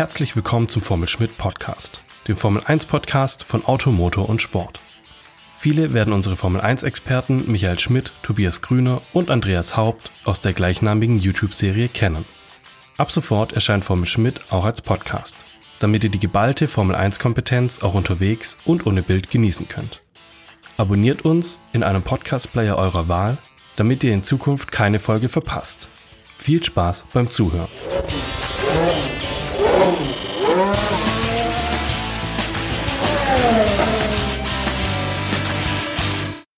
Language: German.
Herzlich willkommen zum Formel Schmidt Podcast, dem Formel 1 Podcast von Auto, Motor und Sport. Viele werden unsere Formel 1 Experten Michael Schmidt, Tobias Grüner und Andreas Haupt aus der gleichnamigen YouTube-Serie kennen. Ab sofort erscheint Formel Schmidt auch als Podcast, damit ihr die geballte Formel 1 Kompetenz auch unterwegs und ohne Bild genießen könnt. Abonniert uns in einem Podcast-Player eurer Wahl, damit ihr in Zukunft keine Folge verpasst. Viel Spaß beim Zuhören.